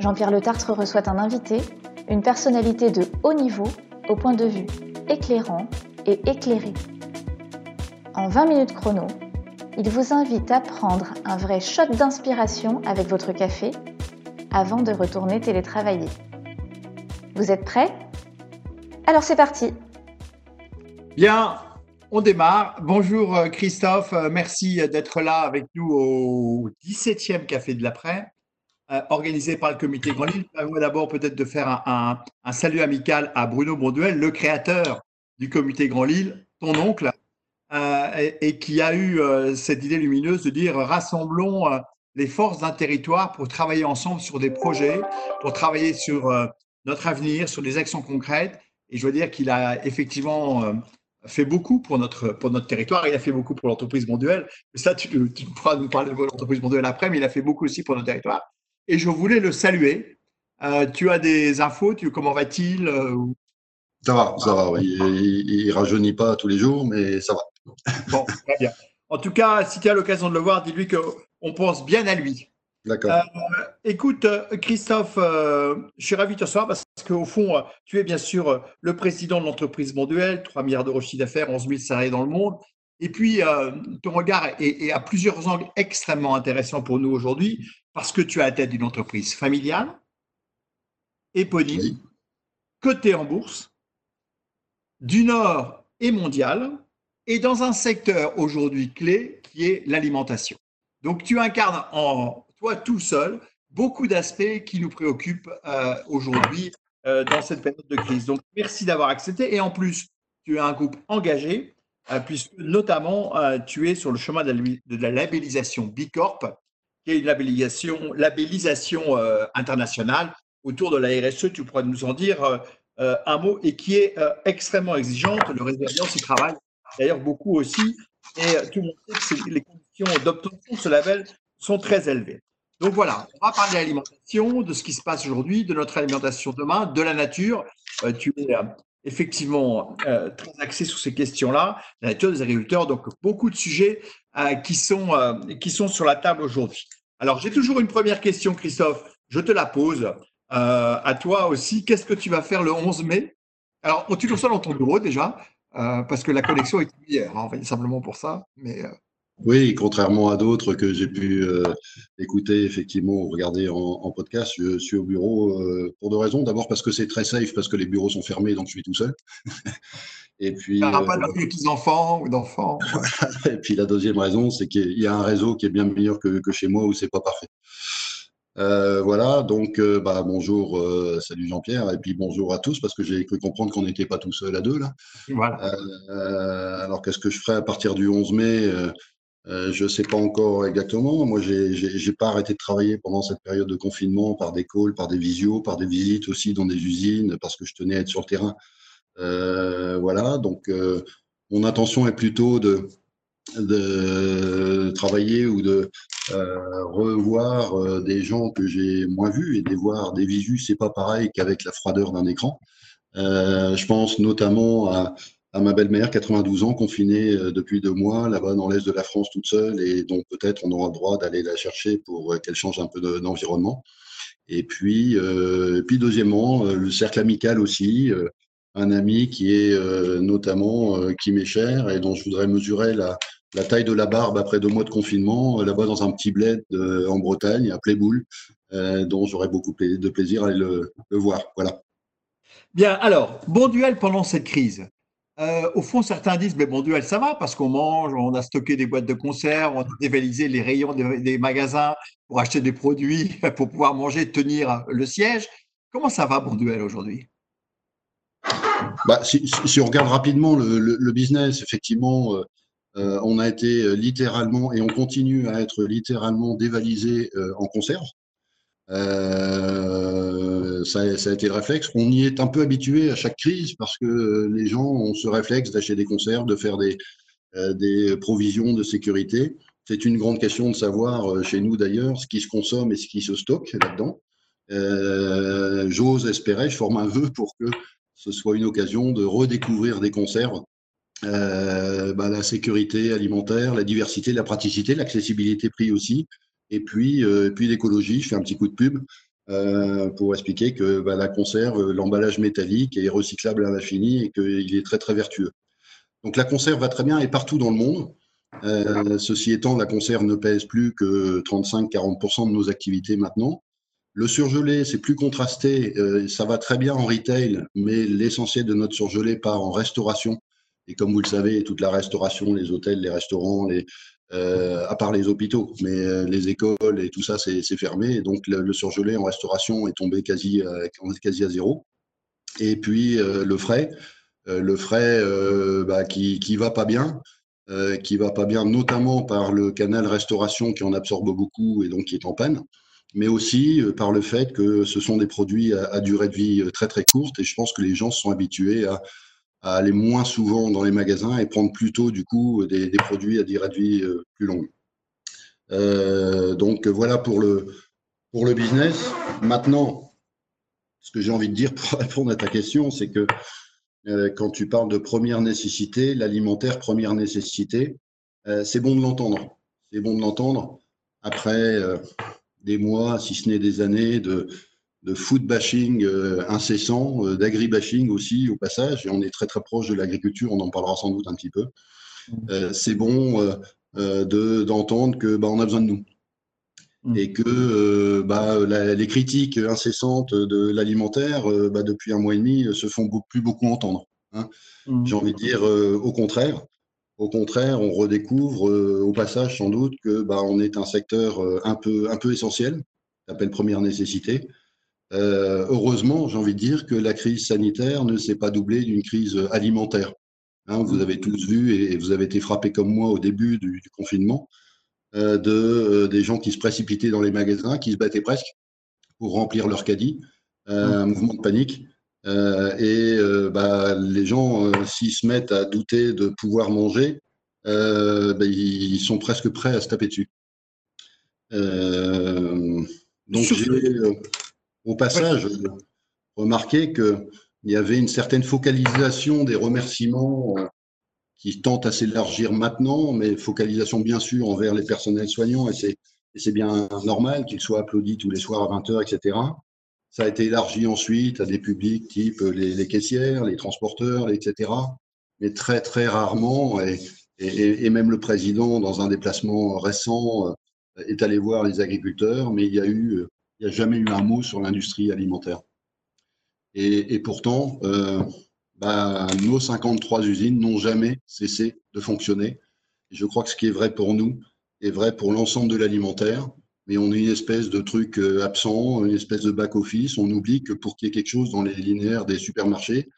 Jean-Pierre Le Tartre reçoit un invité, une personnalité de haut niveau au point de vue éclairant et éclairé. En 20 minutes chrono, il vous invite à prendre un vrai shot d'inspiration avec votre café avant de retourner télétravailler. Vous êtes prêts? Alors c'est parti Bien, on démarre. Bonjour euh, Christophe, euh, merci d'être là avec nous au 17e Café de l'après, organisé par le comité Grand Lille. D'abord peut-être de faire un, salut amical à Bruno Bonduel, le créateur du comité Grand Lille, ton oncle, et, qui a eu cette idée lumineuse de dire rassemblons les forces d'un territoire pour travailler ensemble sur des projets, pour travailler sur notre avenir, sur des actions concrètes. Et je veux dire qu'il a effectivement fait beaucoup pour notre, pour notre territoire. Il a fait beaucoup pour l'entreprise. Mais ça, tu, pourras nous parler de l'entreprise Monduel après, mais il a fait beaucoup aussi pour notre territoire. Et je voulais le saluer. Euh, tu as des infos tu, Comment va-t-il euh, Ça va, ça va. Il, ne rajeunit pas tous les jours, mais ça va. Bon, très bien. En tout cas, si tu as l'occasion de le voir, dis-lui qu'on pense bien à lui. D'accord. Euh, écoute, Christophe, je suis ravi de te recevoir parce qu'au fond, tu es bien sûr le président de l'entreprise Monduel, 3 milliards d'euros de chiffre d'affaires, 11 000 salariés dans le monde. Et puis, ton regard est, à plusieurs angles extrêmement intéressant pour nous aujourd'hui parce que tu as la tête d'une entreprise familiale, éponyme, cotée en bourse, du Nord et mondial, et dans un secteur aujourd'hui clé qui est l'alimentation. Donc, tu incarnes en toi tout seul beaucoup d'aspects qui nous préoccupent euh, aujourd'hui euh, dans cette période de crise. Donc, merci d'avoir accepté. Et en plus, tu es un groupe engagé, euh, puisque notamment, tu es sur le chemin de la, labellisation Bicorp, qui est une labellisation, labellisation internationale autour de la RSE. Tu pourrais nous en dire un mot et qui est extrêmement exigeante. Le Résilience y travaille d'ailleurs beaucoup aussi. Et tout le que les conditions d'obtention de ce label sont très élevées. Donc voilà, on va parler d'alimentation, de ce qui se passe aujourd'hui, de notre alimentation demain, de la nature. Euh, tu es euh, effectivement euh, très axé sur ces questions-là, la nature des agriculteurs, donc beaucoup de sujets qui, sont, qui sont sur la table aujourd'hui. Alors j'ai toujours une première question, Christophe, je te la pose à toi aussi. Qu'est-ce que tu vas faire le 11 mai? Alors, tu le reçois dans ton bureau déjà, parce que la connexion est hier, hein, simplement pour ça, mais oui, contrairement à d'autres que j'ai pu euh, écouter effectivement ou regarder en, podcast, je suis au bureau euh, pour deux raisons. D'abord parce que c'est très safe, parce que les bureaux sont fermés, donc je suis tout seul. Et puis. Euh, pas de petits-enfants ou d'enfants. Et puis la deuxième raison, c'est qu'il y a un réseau qui est bien meilleur que, que chez moi où c'est pas parfait. Euh, voilà, donc bah, bonjour, salut Jean-Pierre, et puis bonjour à tous, parce que j'ai cru comprendre qu'on n'était pas tous seuls à deux là. Voilà. alors qu'est-ce que je ferai à partir du 11 mai euh, je ne sais pas encore exactement. Moi, j'ai pas arrêté de travailler pendant cette période de confinement par des calls, par des visios, par des visites aussi dans des usines, parce que je tenais à être sur le terrain. Euh, voilà, donc euh, mon intention est plutôt de, de travailler ou de revoir des gens que j'ai moins vus et de voir des visus, c'est pas pareil qu'avec la froideur d'un écran. je pense notamment à à ma belle-mère, 92 ans, confinée euh, depuis deux mois, là-bas dans l'est de la France toute seule, et donc peut-être on aura le droit d'aller la chercher pour euh, qu'elle change un peu d'environnement. Et puis, euh, puis deuxièmement, le cercle amical aussi, un ami qui est notamment qui m'est cher et dont je voudrais mesurer la, la, taille de la barbe après deux mois de confinement, là-bas dans un petit bled en Bretagne, à Playboul, dont j'aurais beaucoup de plaisir à aller le, le voir. Voilà. Bien, alors, bon duel pendant cette crise. Euh, au fond, certains disent, mais bon duel, ça va parce qu'on mange, on a stocké des boîtes de conserve, on a dévalisé les rayons des, magasins pour acheter des produits, pour pouvoir manger, tenir le siège. Comment ça va, bon duel, aujourd'hui? Bah, si, on regarde rapidement le, business, effectivement, euh, euh, on a été littéralement et on continue à être littéralement dévalisé en conserve. Ça, a été le réflexe. On y est un peu habitué à chaque crise parce que les gens ont ce réflexe d'acheter des conserves, de faire des, des provisions de sécurité. C'est une grande question de savoir, chez nous d'ailleurs, ce qui se consomme et ce qui se stocke là-dedans. J'ose espérer, je forme un vœu pour que ce soit une occasion de redécouvrir des conserves euh, bah, la sécurité alimentaire, la diversité, la praticité, l'accessibilité prix aussi, et puis, euh, puis l'écologie. Je fais un petit coup de pub euh, pour expliquer que bah, la conserve, l'emballage métallique est recyclable à l'infini et qu'il est très très vertueux. Donc la conserve va très bien et partout dans le monde. ceci étant, la conserve ne pèse plus que 35-40% de nos activités maintenant. Le surgelé, c'est plus contrasté, ça va très bien en retail, mais l'essentiel de notre surgelé part en restauration et comme vous le savez, toute la restauration, les hôtels, les restaurants, les, euh, à part les hôpitaux, mais euh, les écoles et tout ça, c'est fermé. Donc, le, surgelé en restauration est tombé quasi, euh, quasi à zéro. Et puis, le frais, le frais bah, qui, qui va pas bien, qui va pas bien, notamment par le canal restauration qui en absorbe beaucoup et donc qui est en panne, mais aussi par le fait que ce sont des produits à, à durée de vie très très courte. Et je pense que les gens sont habitués à à aller moins souvent dans les magasins et prendre plutôt du coup des, produits à durée de vie euh, plus longue. Euh, donc voilà pour le, pour le business. Maintenant, ce que j'ai envie de dire pour répondre à ta question, c'est que euh, quand tu parles de première nécessité, l'alimentaire première nécessité, c'est bon de l'entendre. C'est bon de l'entendre après des mois, si ce n'est des années, de, de food bashing euh, incessant, euh, d'agri-bashing aussi au passage, et on est très très proche de l'agriculture, on en parlera sans doute un petit peu. Mmh. Euh, c'est bon d'entendre que bah, on a besoin de nous. Mmh. Et que bah, les critiques incessantes de l'alimentaire, bah, depuis un mois et demi, se font plus beaucoup entendre. Hein. Mmh. J'ai envie de dire au contraire. Au contraire, on redécouvre au passage sans doute que bah, on est un secteur un peu, un peu essentiel, appelle première nécessité, euh, heureusement, j'ai envie de dire que la crise sanitaire ne s'est pas doublée d'une crise alimentaire. Hein, vous avez tous vu et vous avez été frappés comme moi au début du, confinement euh, de euh, des gens qui se précipitaient dans les magasins, qui se battaient presque pour remplir leur caddie, un mouvement de panique. et bah, les gens, s'ils se mettent à douter de pouvoir manger, bah, ils sont presque prêts à se taper dessus. donc j'ai au passage, remarquez qu'il y avait une certaine focalisation des remerciements euh, qui tentent à s'élargir maintenant, mais focalisation bien sûr envers les personnels soignants, et c'est bien normal qu'ils soient applaudis tous les soirs à 20h, etc. Ça a été élargi ensuite à des publics type les, caissières, les transporteurs, etc. Mais très, très rarement, et, et, même le président, dans un déplacement récent, euh, est allé voir les agriculteurs, mais il y a eu il n'y a jamais eu un mot sur l'industrie alimentaire. Et, pourtant, euh, bah, nos 53 usines n'ont jamais cessé de fonctionner. je crois que ce qui est vrai pour nous est vrai pour l'ensemble de l'alimentaire. Mais on est une espèce de truc euh, absent, une espèce de back-office. On oublie que pour qu'il y ait quelque chose dans les linéaires des supermarchés,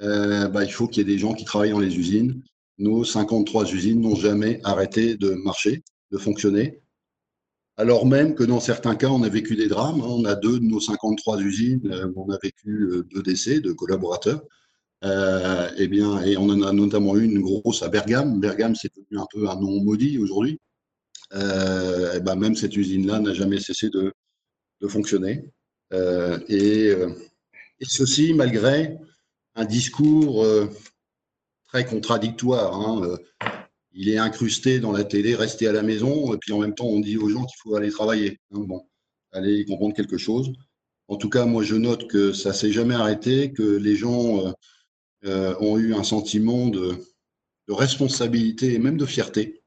euh, bah, il faut qu'il y ait des gens qui travaillent dans les usines. Nos 53 usines n'ont jamais arrêté de marcher, de fonctionner alors même que dans certains cas, on a vécu des drames. Hein. On a deux de nos 53 usines euh, où on a vécu euh, deux décès de collaborateurs. Euh, eh bien, et on en a notamment une grosse à Bergame. Bergame, c'est devenu un peu un nom maudit aujourd'hui. Eh ben, même cette usine-là n'a jamais cessé de, fonctionner. et, ceci malgré un discours très contradictoire. Hein il est incrusté dans la télé, rester à la maison, et puis en même temps, on dit aux gens qu'il faut aller travailler. Hein, bon, aller comprendre quelque chose. En tout cas, moi, je note que ça s'est jamais arrêté, que les gens euh, euh, ont eu un sentiment de, responsabilité et même de fierté,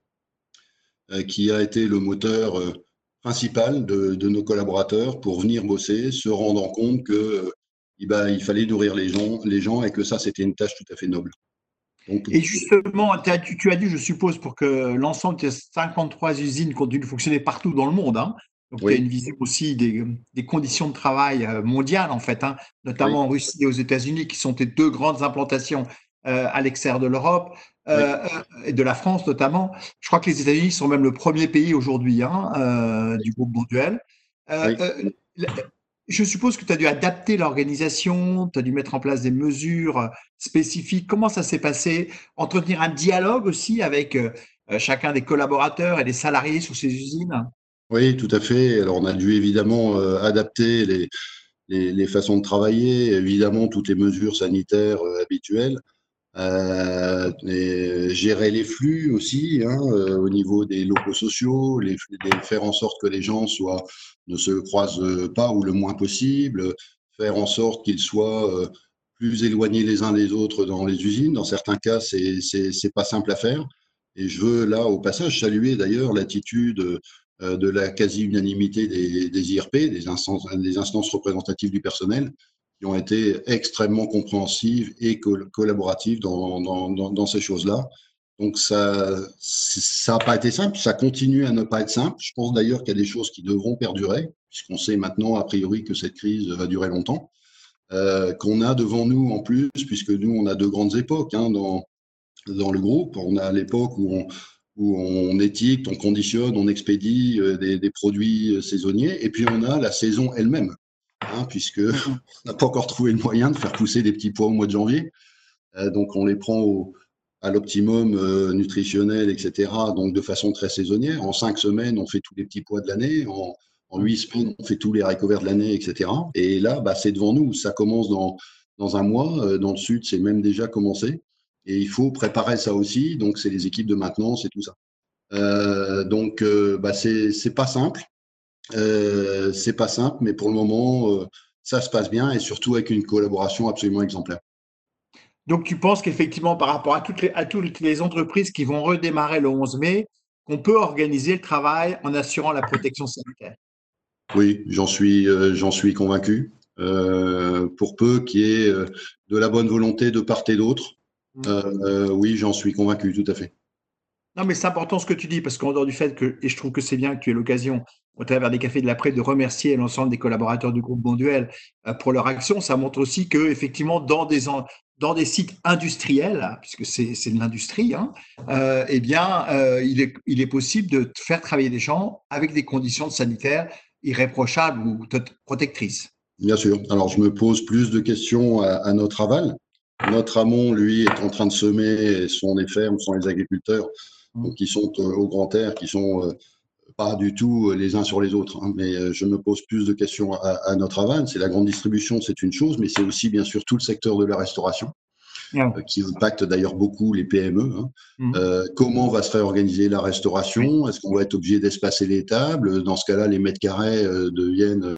euh, qui a été le moteur principal de, nos collaborateurs pour venir bosser, se rendant compte que eh ben, il fallait nourrir les gens et que ça, c'était une tâche tout à fait noble et justement, tu, as dit, je suppose, pour que l'ensemble des 53 usines continuent de fonctionner partout dans le monde. Hein. Donc, il y a une vision aussi des, conditions de travail euh, mondiales, en fait, hein, notamment en Russie et aux États-Unis, qui sont les deux grandes implantations euh, à l'extérieur de l'Europe euh, et de la France notamment. Je crois que les États-Unis sont même le premier pays aujourd'hui hein, du groupe mondial. Je suppose que tu as dû adapter l'organisation, tu as dû mettre en place des mesures spécifiques. Comment ça s'est passé? Entretenir un dialogue aussi avec chacun des collaborateurs et des salariés sur ces usines? Oui, tout à fait. Alors, on a dû évidemment adapter les, les, façons de travailler, évidemment toutes les mesures sanitaires habituelles. Euh, gérer les flux aussi hein, euh, au niveau des locaux sociaux, les, faire en sorte que les gens soient ne se croisent pas ou le moins possible, faire en sorte qu'ils soient euh, plus éloignés les uns des autres dans les usines. Dans certains cas, c'est pas simple à faire. Et je veux là au passage saluer d'ailleurs l'attitude de la quasi-unanimité des, IRP, des instances, des instances représentatives du personnel, qui ont été extrêmement compréhensives et collaboratives dans, dans, dans, ces choses-là. Donc ça ça n'a pas été simple, ça continue à ne pas être simple. Je pense d'ailleurs qu'il y a des choses qui devront perdurer, puisqu'on sait maintenant a priori que cette crise va durer longtemps. Euh, qu'on a devant nous en plus, puisque nous on a deux grandes époques hein, dans dans le groupe. On a l'époque où on où on étiquette, on conditionne, on expédie euh, des, des, produits saisonniers, et puis on a la saison elle-même. Hein, puisque on n'a pas encore trouvé le moyen de faire pousser des petits pois au mois de janvier. Euh, donc on les prend à l'optimum euh, nutritionnel, etc. Donc de façon très saisonnière. En cinq semaines, on fait tous les petits pois de l'année. En, huit semaines, on fait tous les haricots de l'année, etc. Et là, bah, c'est devant nous. Ça commence dans, dans un mois. Euh, dans le sud, c'est même déjà commencé. Et il faut préparer ça aussi. Donc c'est les équipes de maintenance et tout ça. donc bah, c'est pas simple. Euh, c'est pas simple, mais pour le moment, euh, ça se passe bien et surtout avec une collaboration absolument exemplaire. Donc, tu penses qu'effectivement, par rapport à toutes, les, à toutes les entreprises qui vont redémarrer le 11 mai, qu'on peut organiser le travail en assurant la protection sanitaire? Oui, j'en suis, euh, j'en suis convaincu. pour peu qu'il y ait de la bonne volonté de part et d'autre, mmh. oui, j'en suis convaincu, tout à fait. Non, mais c'est important ce que tu dis, parce qu'en dehors du fait que, et je trouve que c'est bien que tu aies l'occasion, au travers des cafés de l'après, de remercier l'ensemble des collaborateurs du groupe Bonduel euh, pour leur action, ça montre aussi que, effectivement, dans des, dans des sites industriels, puisque c'est de l'industrie, hein, euh, eh bien, euh, il, est, il est possible de faire travailler des gens avec des conditions sanitaires irréprochables ou protectrices. Bien sûr. Alors, je me pose plus de questions à, à notre aval. Notre amont, lui, est en train de semer, sont les fermes, sont les agriculteurs qui sont euh, au grand air, qui sont pas du tout les uns sur les autres. Hein. mais euh, je me pose plus de questions à, notre aval. C'est la grande distribution, c'est une chose, mais c'est aussi bien sûr tout le secteur de la restauration. qui impacte d'ailleurs beaucoup les PME. Hein. Mmh. comment va se réorganiser la restauration? Est-ce qu'on va être obligé d'espacer les tables? Dans ce cas-là, les mètres carrés deviennent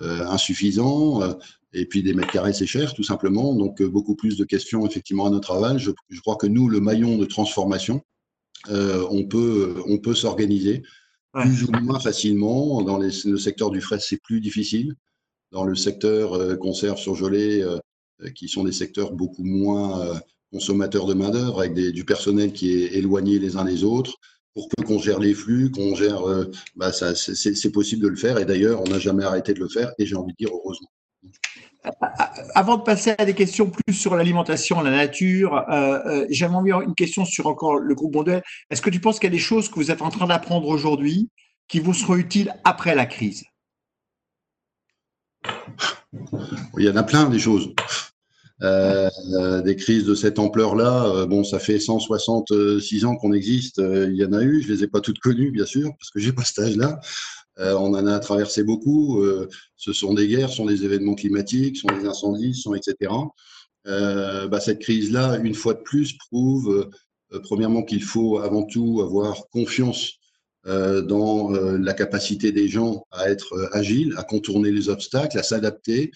insuffisants. Et puis des mètres carrés, c'est cher, tout simplement. Donc beaucoup plus de questions effectivement à notre aval. Je, je crois que nous, le maillon de transformation, euh, on peut, on peut s'organiser plus ou moins facilement. Dans le secteur du frais, c'est plus difficile. Dans le secteur euh, conserve surgelé, euh, qui sont des secteurs beaucoup moins consommateurs de main-d'œuvre, avec du personnel qui est éloigné les uns des autres. Pour peu qu'on gère les flux, qu'on gère, bah, c'est possible de le faire. Et d'ailleurs, on n'a jamais arrêté de le faire. Et j'ai envie de dire heureusement. Avant de passer à des questions plus sur l'alimentation, la nature, euh, euh, j'aimerais une question sur encore le groupe Bondel. Est-ce que tu penses qu'il y a des choses que vous êtes en train d'apprendre aujourd'hui qui vous seront utiles après la crise? Il y en a plein des choses. Euh, des crises de cette ampleur-là, bon, ça fait 166 ans qu'on existe. il y en a eu, je les ai pas toutes connues, bien sûr, parce que j'ai pas cet âge-là. Euh, on en a traversé beaucoup. Euh, ce sont des guerres, ce sont des événements climatiques, ce sont des incendies, ce sont etc. Euh, bah, cette crise-là, une fois de plus, prouve premièrement qu'il faut avant tout avoir confiance dans la capacité des gens à être agiles, à contourner les obstacles, à s'adapter.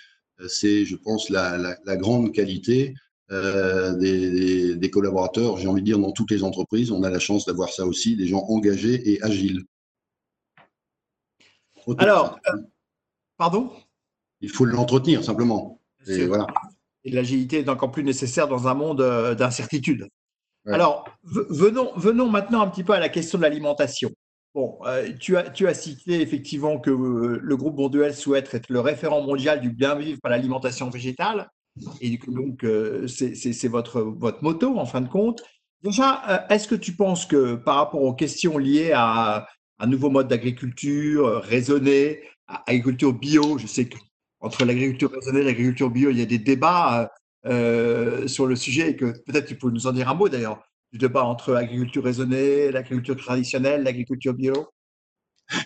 C'est, je pense, la, grande qualité des, des, collaborateurs, j'ai envie de dire, dans toutes les entreprises. On a la chance d'avoir ça aussi, des gens engagés et agiles. Alors, euh, pardon? Il faut l'entretenir simplement. Et, voilà. l'agilité est encore plus nécessaire dans un monde euh, d'incertitude. Alors, venons, venons maintenant un petit peu à la question de l'alimentation. Bon, euh, tu, as, tu as cité effectivement que le groupe Bonduel souhaite être le référent mondial du bien vivre par l'alimentation végétale. Et donc, c'est votre, votre moto en fin de compte. Déjà, est-ce que tu penses que par rapport aux questions liées à un nouveau mode d'agriculture euh, raisonné, agriculture bio. Je sais que entre l'agriculture raisonnée et l'agriculture bio. Il y a des débats sur le sujet et que peut-être tu peux nous en dire un mot d'ailleurs du débat entre l'agriculture raisonnée, l'agriculture traditionnelle, l'agriculture bio.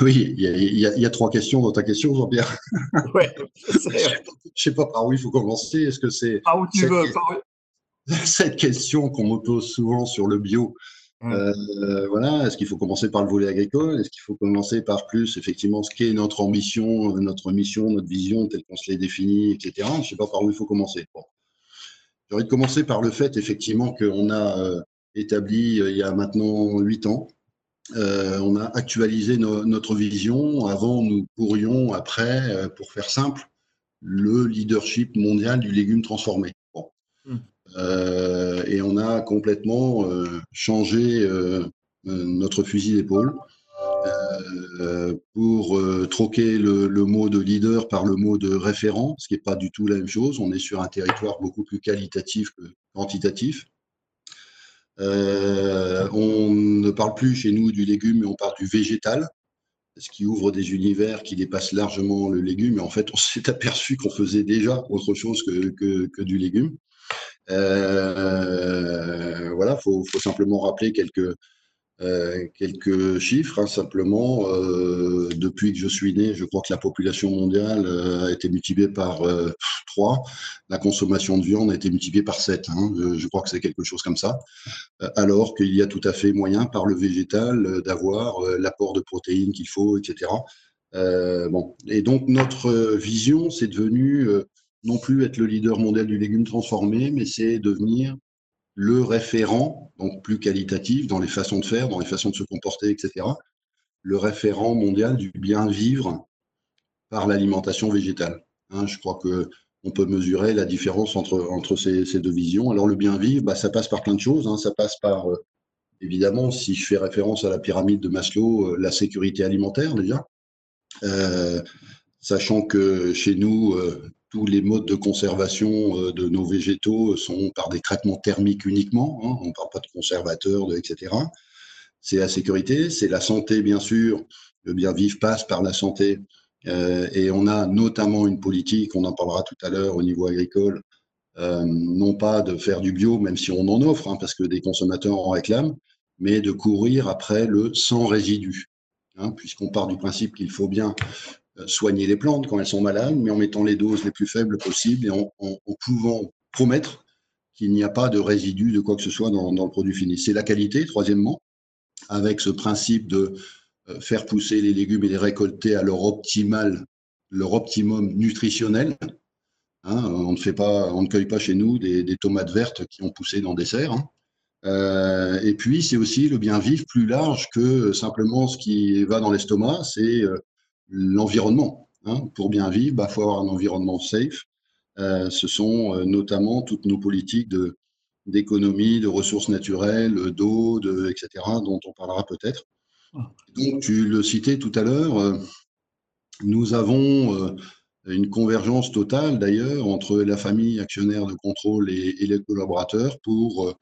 Oui, il y, a, trois questions dans ta question, Jean-Pierre. Je ne sais pas par où il faut commencer. Est-ce que c'est. Par où tu veux. Cette question qu'on me pose souvent sur le bio, euh, voilà, est-ce qu'il faut commencer par le volet agricole? Est-ce qu'il faut commencer par plus, effectivement, ce qu'est notre ambition, notre mission, notre vision, telle qu'on se l'est définie, etc. Je ne sais pas par où il faut commencer. J'ai envie de commencer par le fait, effectivement, qu'on a euh, établi, euh, il y a maintenant huit ans, on a actualisé notre vision. Avant, nous pourrions, après, pour faire simple, le leadership mondial du légume transformé. Mmh. Euh, et on a complètement euh, changé euh, notre fusil d'épaule pour troquer le, mot de leader par le mot de référent, ce qui n'est pas du tout la même chose. On est sur un territoire beaucoup plus qualitatif que quantitatif. on ne parle plus chez nous du légume, mais on parle du végétal, ce qui ouvre des univers qui dépassent largement le légume. Et en fait, on s'est aperçu qu'on faisait déjà autre chose que, que du légume. Euh, voilà, faut, faut simplement rappeler quelques euh, quelques chiffres. Hein, simplement, euh, depuis que je suis né, je crois que la population mondiale a été multipliée par 3. La consommation de viande a été multipliée par 7. Hein, je, crois que c'est quelque chose comme ça. alors qu'il y a tout à fait moyen, par le végétal, d'avoir l'apport de protéines qu'il faut, etc. bon. Et donc, notre vision, c'est devenu non plus être le leader mondial du légume transformé, mais c'est devenir le référent, donc plus qualitatif dans les façons de faire, dans les façons de se comporter, etc. Le référent mondial du bien vivre par l'alimentation végétale. Hein, je crois que on peut mesurer la différence entre, ces, deux visions. Alors le bien vivre, bah, ça passe par plein de choses. Hein. Ça passe par, euh, évidemment, si je fais référence à la pyramide de Maslow, euh, la sécurité alimentaire déjà. Euh, sachant que chez nous, tous les modes de conservation euh, de nos végétaux sont par des traitements thermiques uniquement. Hein. on ne parle pas de conservateurs, etc. C'est la sécurité, c'est la santé, bien sûr. Le bien vivre passe par la santé. Euh, et on a notamment une politique, on en parlera tout à l'heure au niveau agricole, euh, non pas de faire du bio, même si on en offre, hein, parce que des consommateurs en réclament, mais de courir après le sans résidus. Hein, puisqu'on part du principe qu'il faut bien euh, soigner les plantes quand elles sont malades, mais en mettant les doses les plus faibles possibles et en, pouvant promettre qu'il n'y a pas de résidus de quoi que ce soit dans, le produit fini. C'est la qualité, troisièmement, avec ce principe de euh, faire pousser les légumes et les récolter à leur optimal, leur optimum nutritionnel. Hein, on ne fait pas, on ne cueille pas chez nous des, tomates vertes qui ont poussé dans des serres. Hein. Euh, et puis, c'est aussi le bien vivre plus large que simplement ce qui va dans l'estomac. C'est l'environnement. Hein. Pour bien vivre, il bah, faut avoir un environnement safe. Euh, ce sont euh, notamment toutes nos politiques de, d'économie, de ressources naturelles, d'eau, de, etc., dont on parlera peut-être. Ah. Donc, tu le citais tout à l'heure, euh, nous avons une convergence totale d'ailleurs entre la famille actionnaire de contrôle et, les collaborateurs pour,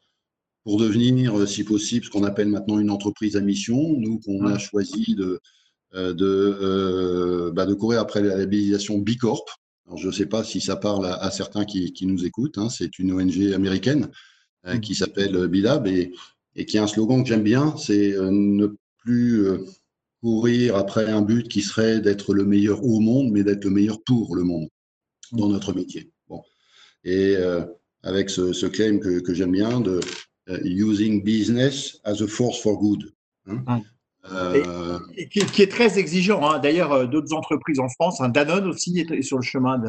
pour devenir, si possible, ce qu'on appelle maintenant une entreprise à mission. Nous, qu'on a choisi de, euh, de, euh, bah, de courir après la labellisation B Corp. Alors, je ne sais pas si ça parle à, certains qui, qui, nous écoutent. Hein. C'est une ONG américaine euh, qui s'appelle Bilab et, et, qui a un slogan que j'aime bien, c'est ne plus courir après un but qui serait d'être le meilleur au monde, mais d'être le meilleur pour le monde dans notre métier. Bon. Et avec ce, ce, claim que, que j'aime bien de using business as a force for good. Hein. Euh, qui, est très exigeant. Hein. D'ailleurs, euh, d'autres entreprises en France, hein, Danone aussi est sur le chemin de,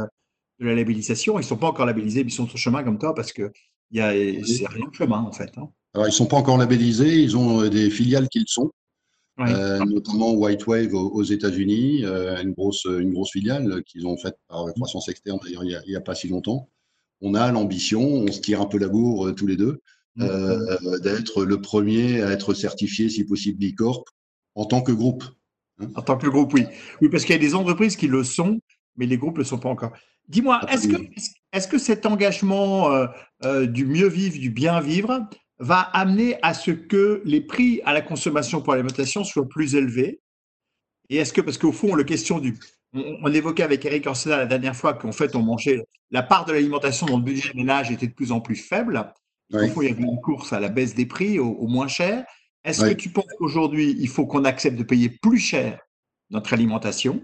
la labellisation. Ils ne sont pas encore labellisés, mais ils sont sur le chemin comme toi parce que c'est rien de chemin en fait. Hein. Alors, ils ne sont pas encore labellisés, ils ont euh, des filiales qui le sont. notamment White Wave aux, États-Unis, une, grosse, une grosse filiale qu'ils ont faite par croissance externe d'ailleurs il n'y a, pas si longtemps. On a l'ambition, on se tire un peu la bourre tous les deux, mm. d'être le premier à être certifié, si possible, B Corp en tant que groupe. Hein. en tant que groupe, oui. Oui, parce qu'il y a des entreprises qui le sont, mais les groupes ne le sont pas encore. Dis-moi, est-ce que, cet engagement euh, euh, du mieux vivre, du bien vivre, va amener à ce que les prix à la consommation pour l'alimentation soient plus élevés? Et est-ce que, parce qu'au fond, la question du, on, évoquait avec Eric Orsena la dernière fois qu'en fait, on mangeait la part de l'alimentation dans le budget des ménages était de plus en plus faible. il y avait une course à la baisse des prix, au, moins cher. Est-ce que tu penses qu'aujourd'hui, il faut qu'on accepte de payer plus cher notre alimentation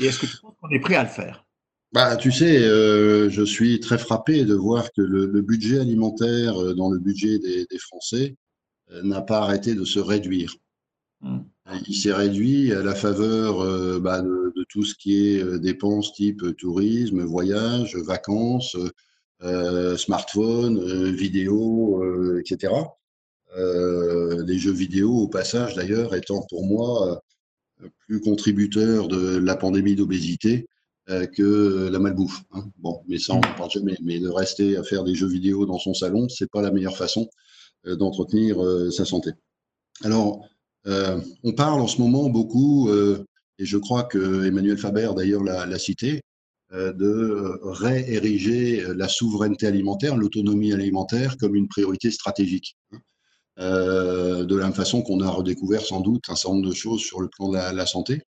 Et est-ce que tu penses qu'on est prêt à le faire? Bah, tu sais, euh, je suis très frappé de voir que le, budget alimentaire euh, dans le budget des, Français euh, n'a pas arrêté de se réduire. Mmh. Il s'est réduit à la faveur bah, de, tout ce qui est dépenses type tourisme, voyage, vacances, smartphone, vidéo, etc. les jeux vidéo, au passage d'ailleurs, étant pour moi plus contributeurs de la pandémie d'obésité euh, que la malbouffe. Hein. Bon, mais ça, on ne parle jamais. Mais de rester à faire des jeux vidéo dans son salon, c'est pas la meilleure façon euh, d'entretenir euh, sa santé. Alors, on parle en ce moment beaucoup, et je crois que Emmanuel Faber d'ailleurs l'a cité, de réériger la souveraineté alimentaire, l'autonomie alimentaire comme une priorité stratégique. Hein. de la même façon qu'on a redécouvert sans doute un certain nombre de choses sur le plan de la santé.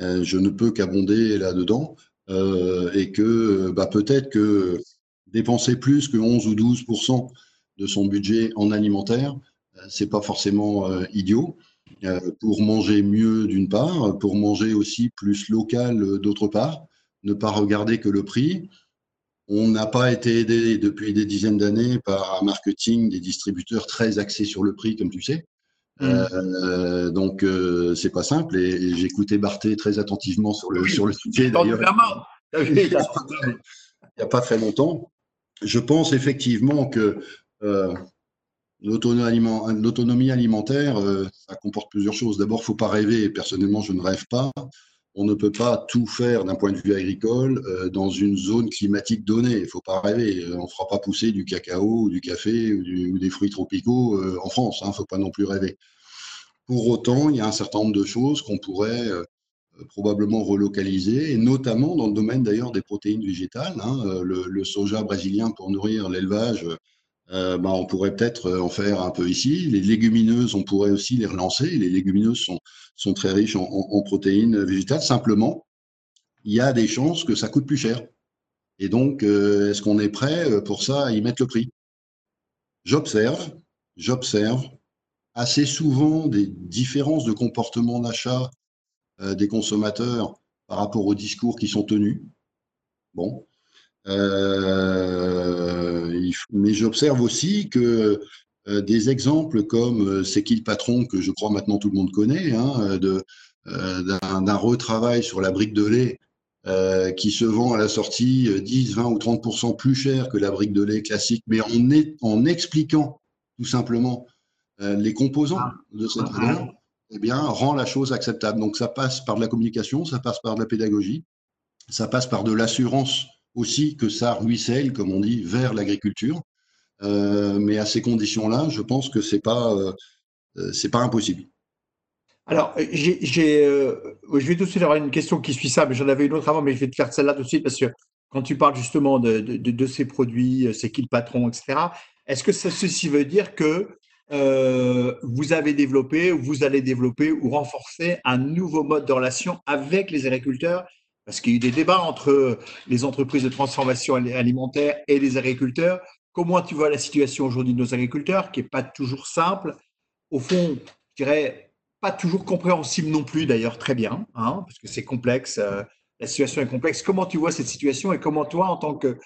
Euh, je ne peux qu'abonder là-dedans euh, et que bah, peut-être que dépenser plus que 11 ou 12% de son budget en alimentaire, euh, c'est pas forcément idiot. pour manger mieux d'une part, pour manger aussi plus local d'autre part, ne pas regarder que le prix. On n'a pas été aidé depuis des dizaines d'années par un marketing des distributeurs très axés sur le prix, comme tu sais. Mm. Euh, donc euh, c'est pas simple et, j'écoutais j'ai écouté Barthé très attentivement sur le sur le sujet d'ailleurs. il n'y a pas très longtemps. Je pense effectivement que euh, l'autonomie alimentaire, ça comporte plusieurs choses. D'abord, faut pas rêver. Personnellement, je ne rêve pas. On ne peut pas tout faire d'un point de vue agricole dans une zone climatique donnée. Il faut pas rêver. On ne fera pas pousser du cacao, ou du café ou, des fruits tropicaux en France. Il hein. ne faut pas non plus rêver. Pour autant, il y a un certain nombre de choses qu'on pourrait euh, probablement relocaliser, et notamment dans le domaine d'ailleurs des protéines végétales. Hein, euh, le, soja brésilien pour nourrir l'élevage, euh, bah, on pourrait peut-être en faire un peu ici. Les légumineuses, on pourrait aussi les relancer. Les légumineuses sont, sont très riches en, protéines végétales. Simplement, il y a des chances que ça coûte plus cher. Et donc, est-ce qu'on est prêt pour ça à y mettre le prix? J'observe, j'observe assez souvent des différences de comportement d'achat euh, des consommateurs par rapport aux discours qui sont tenus. Bon. Euh, mais j'observe aussi que euh, des exemples comme C'est qui le patron, que je crois maintenant tout le monde connaît, hein, d'un retravail sur la brique de lait qui se vend à la sortie 10, 20 ou 30% plus cher que la brique de lait classique, mais en, en expliquant tout simplement euh, les composants ah. de cette valeur, eh bien, rend la chose acceptable. Donc, ça passe par de la communication, ça passe par de la pédagogie, ça passe par de l'assurance aussi que ça ruisselle, comme on dit, vers l'agriculture. Euh, mais à ces conditions-là, je pense que c'est pas euh, c'est pas impossible. Alors, je vais tout de suite avoir une question qui suit ça, mais j'en avais une autre avant, mais je vais te faire celle-là tout de suite parce que quand tu parles justement de, ces produits, c'est qui le patron, etc. Est-ce que ceci veut dire que euh, vous avez développé, vous allez développer ou renforcer un nouveau mode de relation avec les agriculteurs Parce qu'il y a eu des débats entre les entreprises de transformation alimentaire et les agriculteurs. Comment tu vois la situation aujourd'hui de nos agriculteurs, qui n'est pas toujours simple? Au fond, je dirais pas toujours compréhensible non plus, d'ailleurs très bien, hein, parce que c'est complexe, euh, la situation est complexe. Comment tu vois cette situation et comment toi, en tant que,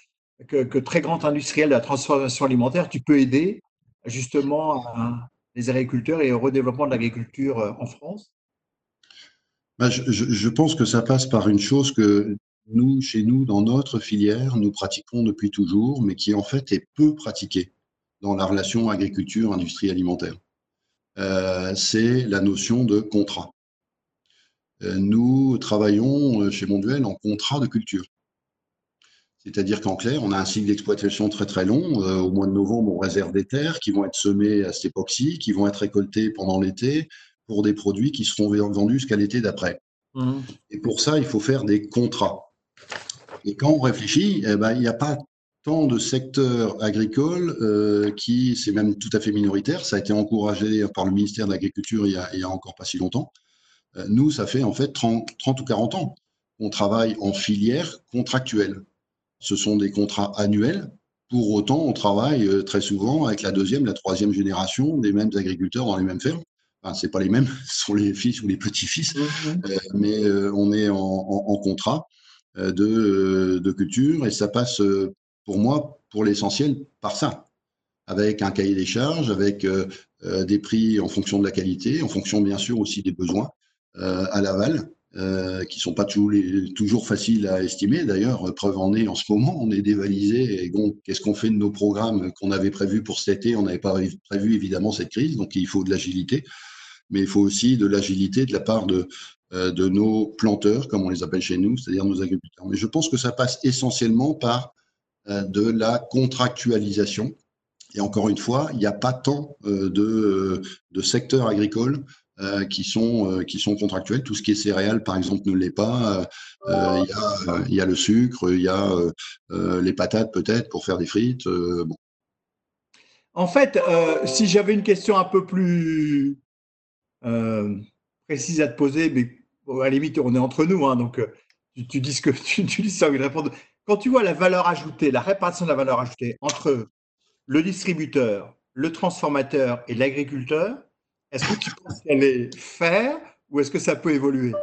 très grand industriel de la transformation alimentaire, tu peux aider justement les agriculteurs et au redéveloppement de l'agriculture euh, en France? Bah, je, pense que ça passe par une chose que nous, chez nous, dans notre filière, nous pratiquons depuis toujours, mais qui en fait est peu pratiquée dans la relation agriculture-industrie alimentaire. Euh, c'est la notion de contrat. Euh, nous travaillons chez Monduel en contrat de culture. C'est-à-dire qu'en clair, on a un cycle d'exploitation très très long. Euh, au mois de novembre, on réserve des terres qui vont être semées à cette époque-ci, qui vont être récoltées pendant l'été pour des produits qui seront vendus jusqu'à l'été d'après. Mmh. Et pour ça, il faut faire des contrats. Et quand on réfléchit, eh ben, il n'y a pas tant de secteurs agricoles euh, qui, c'est même tout à fait minoritaire, ça a été encouragé par le ministère de l'Agriculture il, il, y a encore pas si longtemps. Euh, nous, ça fait en fait 30, 30 ou 40 ans on travaille en filière contractuelle. Ce sont des contrats annuels. Pour autant, on travaille très souvent avec la deuxième, la troisième génération des mêmes agriculteurs dans les mêmes fermes. Enfin, c'est pas les mêmes, ce sont les fils ou les petits-fils, mmh mais on est en, contrat de, de, culture et ça passe, pour moi, pour l'essentiel, par ça avec un cahier des charges, avec euh, euh, des prix en fonction de la qualité, en fonction bien sûr aussi des besoins euh, à l'aval, qui sont pas toujours, toujours faciles à estimer. D'ailleurs, preuve en est en ce moment, on est dévalisé. Et bon, qu'est-ce qu'on fait de nos programmes qu'on avait prévus pour cet été? On n'avait pas prévu évidemment cette crise, donc il faut de l'agilité, mais il faut aussi de l'agilité de la part de, de nos planteurs, comme on les appelle chez nous, c'est-à-dire nos agriculteurs. Mais je pense que ça passe essentiellement par de la contractualisation et encore une fois, il n'y a pas tant euh, de, euh, de secteurs agricoles euh, qui, sont, qui sont contractuels. Tout ce qui est céréales, par exemple, ne l'est pas. Il y, a, le sucre, il y a les patates peut-être pour faire des frites. En fait, si j'avais une question un peu plus précise à te poser, mais à la limite, on est entre nous, hein, donc tu, dis ce que tu, tu dis ça, répondre. Quand tu vois la valeur ajoutée, la répartition de la valeur ajoutée entre le distributeur, le transformateur et l'agriculteur, est-ce que tu penses qu'elle est faire ou est-ce que ça peut évoluer?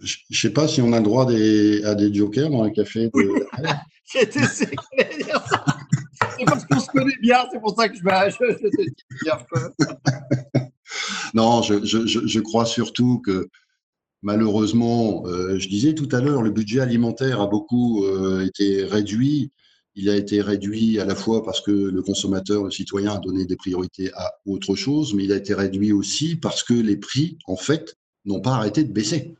Je ne sais pas si on a le droit des, à des jokers dans les cafés. De... C'est parce qu'on se connaît bien, c'est pour ça que je, je, je, je Non, je, je, crois surtout que malheureusement, euh, je disais tout à l'heure, le budget alimentaire a beaucoup euh, été réduit il a été réduit à la fois parce que le consommateur, le citoyen a donné des priorités à autre chose, mais il a été réduit aussi parce que les prix, en fait, n'ont pas arrêté de baisser.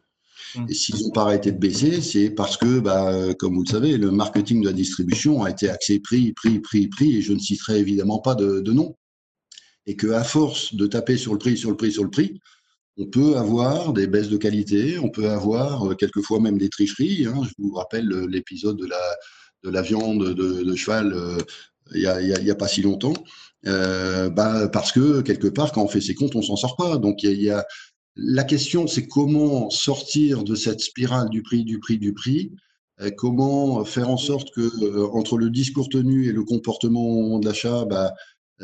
Mmh. Et s'ils n'ont pas arrêté de baisser, c'est parce que, bah, comme vous le savez, le marketing de la distribution a été axé prix, prix, prix, prix, et je ne citerai évidemment pas de, nom. Et qu'à force de taper sur le prix, sur le prix, sur le prix, on peut avoir des baisses de qualité, on peut avoir euh, quelquefois même des tricheries. Hein. Je vous rappelle l'épisode de la, de la viande de, cheval euh, il n'y a, pas si longtemps, euh, bah, parce que quelque part, quand on fait ses comptes, on s'en sort pas. Donc il y a, la question, c'est comment sortir de cette spirale du prix, du prix, du prix. Euh, comment faire en sorte que entre le discours tenu et le comportement de l'achat, bah,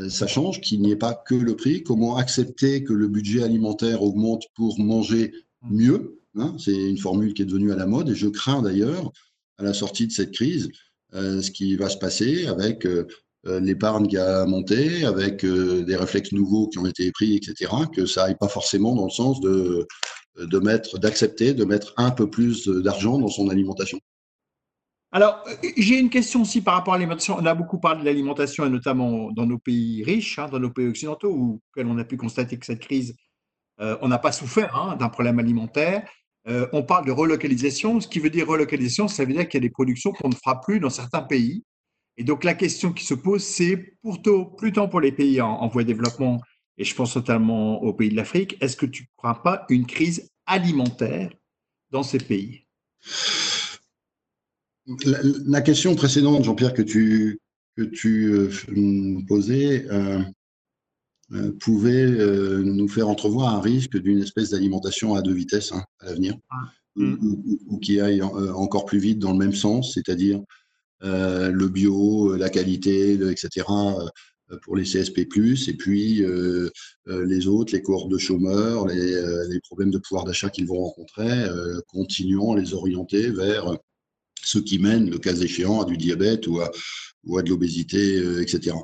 ça change, qu'il n'y ait pas que le prix. Comment accepter que le budget alimentaire augmente pour manger mieux hein, C'est une formule qui est devenue à la mode et je crains d'ailleurs à la sortie de cette crise euh, ce qui va se passer avec euh, euh, l'épargne qui a monté, avec des réflexes nouveaux qui ont été pris, etc., que ça aille pas forcément dans le sens mettre, d'accepter de mettre un peu plus d'argent dans son alimentation. Alors, j'ai une question aussi par rapport à l'alimentation. On a beaucoup parlé de l'alimentation, et notamment dans nos pays riches, hein, dans nos pays occidentaux, où on a pu constater que cette crise, on n'a pas souffert hein, d'un problème alimentaire. Euh, on parle de relocalisation. Ce qui veut dire relocalisation, ça veut dire qu'il y a des productions qu'on ne fera plus dans certains pays. Et donc la question qui se pose, c'est plutôt, plutôt pour les pays en, voie de développement, et je pense notamment aux pays de l'Afrique, est-ce que tu ne crois pas une crise alimentaire dans ces pays? La, question précédente, Jean-Pierre, que tu, que tu euh, posais, euh, euh, pouvait nous faire entrevoir un risque d'une espèce d'alimentation à deux vitesses hein, à l'avenir, ah. ou, qui aille encore plus vite dans le même sens, c'est-à-dire le bio, la qualité, etc. pour les CSP+, et puis les autres, les cohortes de chômeurs, les, problèmes de pouvoir d'achat qu'ils vont rencontrer, continuant à les orienter vers ce qui mène, le cas échéant, à du diabète ou à, de l'obésité, etc.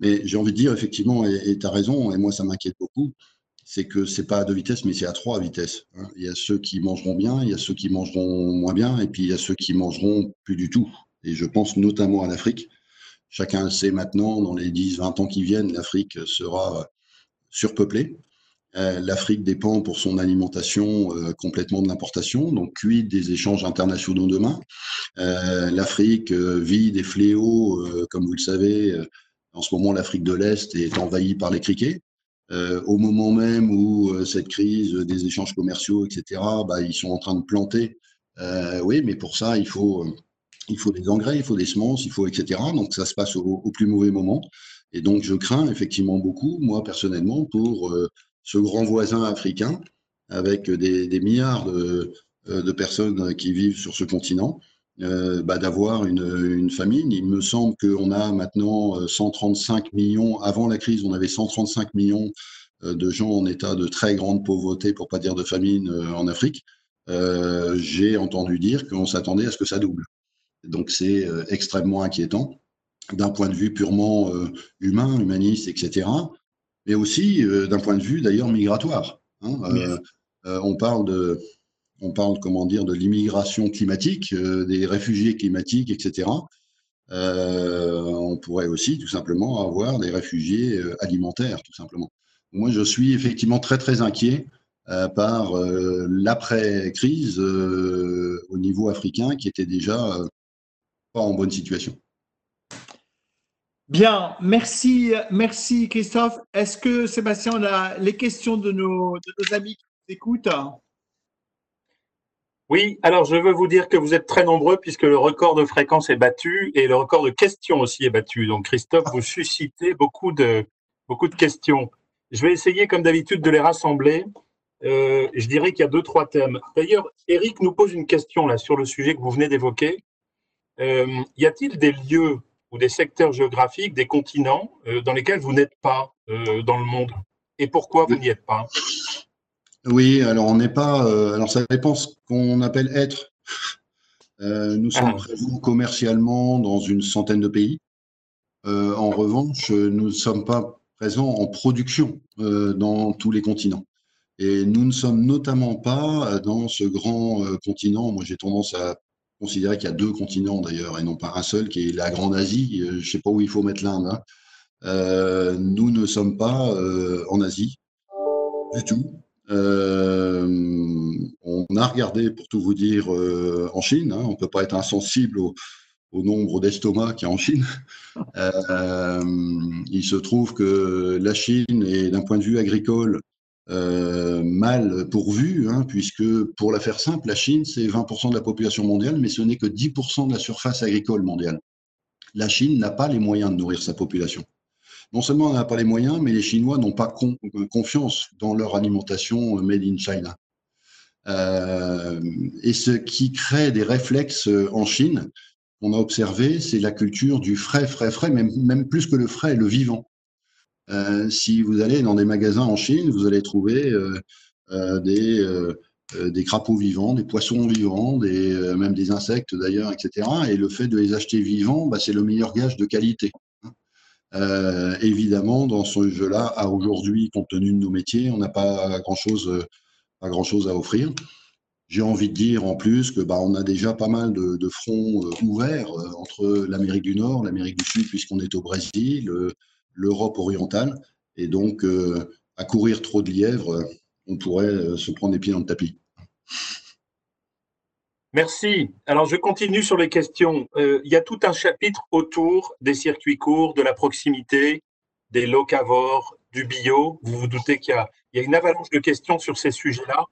Mais j'ai envie de dire, effectivement, et tu as raison, et moi ça m'inquiète beaucoup, c'est que c'est pas à deux vitesses, mais c'est à trois vitesses. Hein. Il y a ceux qui mangeront bien, il y a ceux qui mangeront moins bien, et puis il y a ceux qui mangeront plus du tout. Et je pense notamment à l'Afrique. Chacun sait maintenant, dans les 10-20 ans qui viennent, l'Afrique sera surpeuplée. Euh, L'Afrique dépend pour son alimentation euh, complètement de l'importation, donc cuite des échanges internationaux demain. Euh, L'Afrique vit des fléaux, comme vous le savez, en ce moment, l'Afrique de l'Est est envahie par les criquets. Au moment même où cette crise des échanges commerciaux, etc., bah, ils sont en train de planter. Oui, mais pour ça, il faut, il faut des engrais, il faut des semences, il faut etc. Donc ça se passe au, plus mauvais moment. Et donc je crains effectivement beaucoup, moi personnellement, pour ce grand voisin africain avec des, milliards de, de personnes qui vivent sur ce continent. Bah, d'avoir une, une, famine. Il me semble qu'on a maintenant 135 millions, avant la crise, on avait 135 millions de gens en état de très grande pauvreté, pour pas dire de famine, en Afrique. J'ai entendu dire qu'on s'attendait à ce que ça double. Donc c'est extrêmement inquiétant d'un point de vue purement humain, humaniste, etc mais aussi euh, d'un point de vue d'ailleurs migratoire. Hein, euh, euh, on parle de, on parle comment dire de l'immigration climatique, des réfugiés climatiques, etc. on pourrait aussi tout simplement avoir des réfugiés alimentaires, tout simplement. Moi, je suis effectivement très très inquiet par l'après-crise au niveau africain qui était déjà pas en bonne situation. Bien, merci, merci Christophe. Est-ce que Sébastien, on a les questions de nos, amis qui nous écoutent? Oui, alors je veux vous dire que vous êtes très nombreux puisque le record de fréquence est battu et le record de questions aussi est battu. Donc Christophe, vous suscitez beaucoup de, beaucoup de questions. Je vais essayer comme d'habitude de les rassembler. Euh, je dirais qu'il y a deux, trois thèmes. D'ailleurs, Eric nous pose une question là sur le sujet que vous venez d'évoquer. Euh, y a-t-il des lieux ou des secteurs géographiques, des continents euh, dans lesquels vous n'êtes pas euh, dans le monde Et pourquoi vous n'y êtes pas? Oui, alors on n'est pas. Euh, alors ça dépend ce qu'on appelle être. nous sommes ah. présents commercialement dans une centaine de pays. en revanche, nous ne sommes pas présents en production dans tous les continents. Et nous ne sommes notamment pas dans ce grand continent. Moi, j'ai tendance à considérer qu'il y a deux continents d'ailleurs, et non pas un seul, qui est la Grande Asie. Euh, je ne sais pas où il faut mettre l'Inde. Hein. Euh, nous ne sommes pas euh, en Asie du tout. on a regardé, pour tout vous dire, en Chine. Hein. on ne peut pas être insensible au, au nombre d'estomacs qu'il y a en Chine. il se trouve que la Chine est, d'un point de vue agricole, euh, mal pourvu, hein, puisque pour la faire simple, la Chine, c'est 20% de la population mondiale, mais ce n'est que 10% de la surface agricole mondiale. La Chine n'a pas les moyens de nourrir sa population. Non seulement elle n'a pas les moyens, mais les Chinois n'ont pas confiance dans leur alimentation made in China. Euh, et ce qui crée des réflexes en Chine, qu'on a observé, c'est la culture du frais, frais, frais, même, même plus que le frais, le vivant. Euh, si vous allez dans des magasins en Chine, vous allez trouver euh, euh, des, crapauds vivants, des poissons vivants, des, même des insectes d'ailleurs, etc. Et le fait de les acheter vivants, bah, c'est le meilleur gage de qualité. Euh, évidemment, dans ce jeu-là, à aujourd'hui, compte tenu de nos métiers, on n'a pas grand-chose à offrir. J'ai envie de dire en plus que bah, on a déjà pas mal de fronts ouverts entre l'Amérique du Nord, l'Amérique du Sud, puisqu'on est au Brésil, l'Europe orientale. Et donc, euh, à courir trop de lièvres, on pourrait euh, se prendre les pieds dans le tapis. Merci. Alors, je continue sur les questions. Euh, il y a tout un chapitre autour des circuits courts, de la proximité, des locavores, du bio. Vous vous doutez qu'il y, a une avalanche de questions sur ces sujets-là.